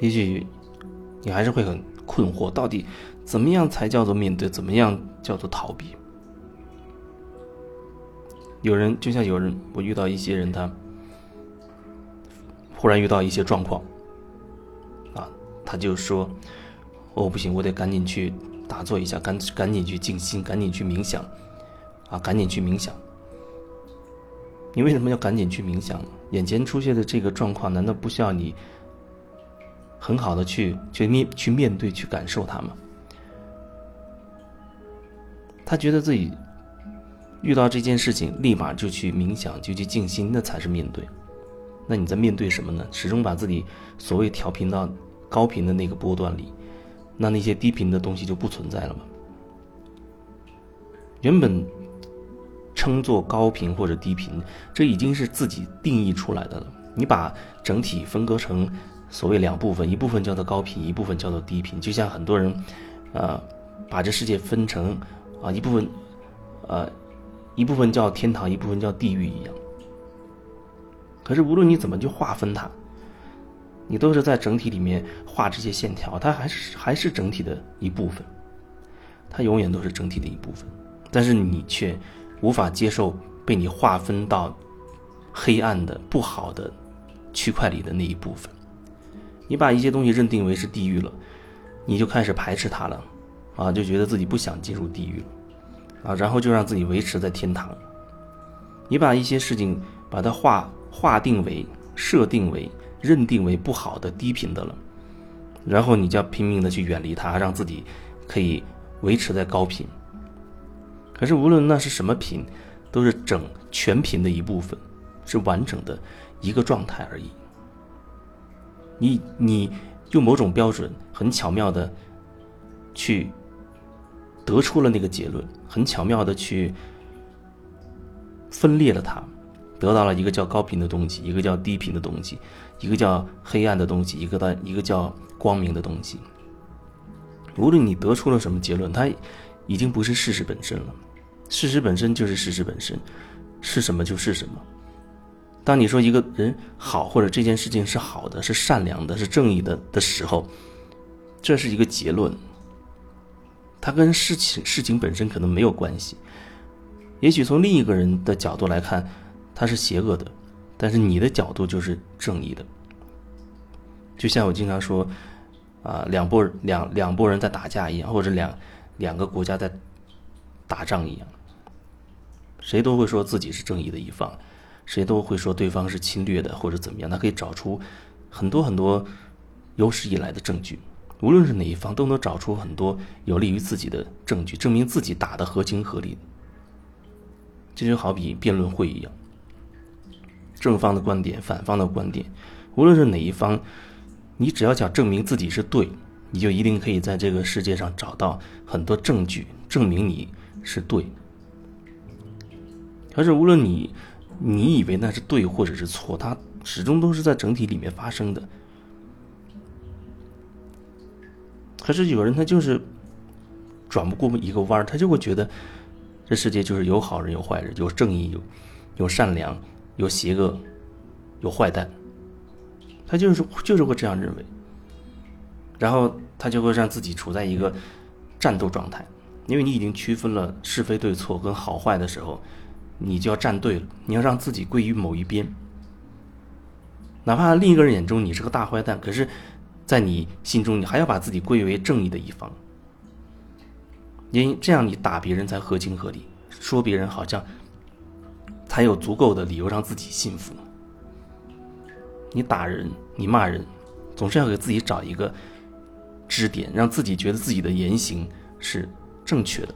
也许你还是会很困惑，到底怎么样才叫做面对，怎么样叫做逃避？有人就像有人，我遇到一些人，他忽然遇到一些状况，啊，他就说：“哦，不行，我得赶紧去打坐一下，赶赶紧去静心，赶紧去冥想，啊，赶紧去冥想。”你为什么要赶紧去冥想？眼前出现的这个状况，难道不需要你很好的去去面去面对、去感受它吗？他觉得自己遇到这件事情，立马就去冥想，就去静心，那才是面对。那你在面对什么呢？始终把自己所谓调频到高频的那个波段里，那那些低频的东西就不存在了吗？原本。称作高频或者低频，这已经是自己定义出来的了。你把整体分割成所谓两部分，一部分叫做高频，一部分叫做低频。就像很多人，呃，把这世界分成啊一部分，呃，一部分叫天堂，一部分叫地狱一样。可是无论你怎么去划分它，你都是在整体里面画这些线条，它还是还是整体的一部分，它永远都是整体的一部分。但是你却。无法接受被你划分到黑暗的不好的区块里的那一部分，你把一些东西认定为是地狱了，你就开始排斥它了，啊，就觉得自己不想进入地狱了，啊，然后就让自己维持在天堂。你把一些事情把它划划定为设定为认定为不好的低频的了，然后你就要拼命的去远离它，让自己可以维持在高频。可是，无论那是什么频，都是整全频的一部分，是完整的一个状态而已。你你用某种标准，很巧妙的去得出了那个结论，很巧妙的去分裂了它，得到了一个叫高频的东西，一个叫低频的东西，一个叫黑暗的东西，一个的一个叫光明的东西。无论你得出了什么结论，它已经不是事实本身了。事实本身就是事实本身，是什么就是什么。当你说一个人好，或者这件事情是好的、是善良的、是正义的的时候，这是一个结论。它跟事情事情本身可能没有关系。也许从另一个人的角度来看，他是邪恶的，但是你的角度就是正义的。就像我经常说，啊，两拨两两拨人在打架一样，或者两两个国家在打仗一样。谁都会说自己是正义的一方，谁都会说对方是侵略的或者怎么样。他可以找出很多很多有史以来的证据，无论是哪一方，都能找出很多有利于自己的证据，证明自己打的合情合理。这就好比辩论会一样，正方的观点，反方的观点，无论是哪一方，你只要想证明自己是对，你就一定可以在这个世界上找到很多证据，证明你是对。可是，无论你你以为那是对或者是错，它始终都是在整体里面发生的。可是有人他就是转不过一个弯儿，他就会觉得这世界就是有好人有坏人，有正义有有善良，有邪恶，有坏蛋。他就是就是会这样认为，然后他就会让自己处在一个战斗状态，因为你已经区分了是非对错跟好坏的时候。你就要站队了，你要让自己归于某一边，哪怕另一个人眼中你是个大坏蛋，可是，在你心中你还要把自己归为正义的一方，因这样你打别人才合情合理，说别人好像才有足够的理由让自己幸福。你打人，你骂人，总是要给自己找一个支点，让自己觉得自己的言行是正确的。